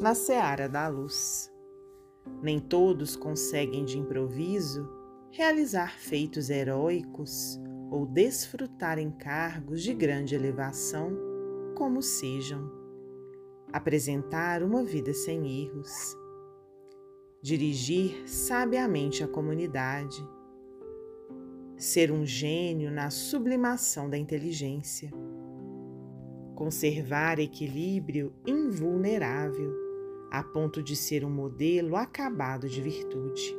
na seara da luz. Nem todos conseguem de improviso realizar feitos heróicos ou desfrutar encargos de grande elevação, como sejam. Apresentar uma vida sem erros. Dirigir sabiamente a comunidade. Ser um gênio na sublimação da inteligência conservar equilíbrio invulnerável, a ponto de ser um modelo acabado de virtude,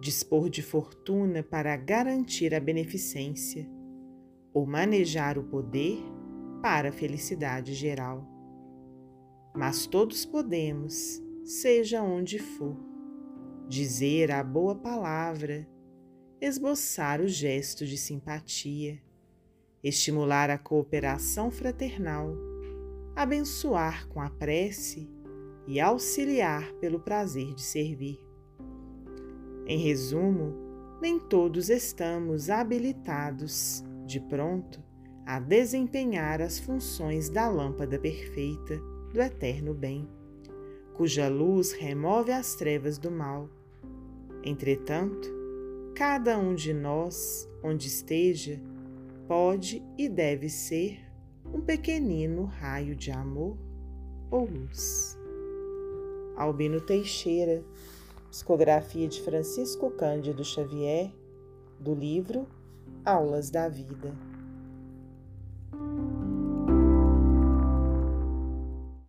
dispor de fortuna para garantir a beneficência, ou manejar o poder para a felicidade geral. Mas todos podemos, seja onde for, dizer a boa palavra, esboçar o gesto de simpatia estimular a cooperação fraternal, abençoar com a prece e auxiliar pelo prazer de servir. Em resumo, nem todos estamos habilitados, de pronto, a desempenhar as funções da lâmpada perfeita do eterno bem, cuja luz remove as trevas do mal. Entretanto, cada um de nós, onde esteja, pode e deve ser um pequenino raio de amor ou luz. Albino Teixeira, psicografia de Francisco Cândido Xavier, do livro Aulas da Vida.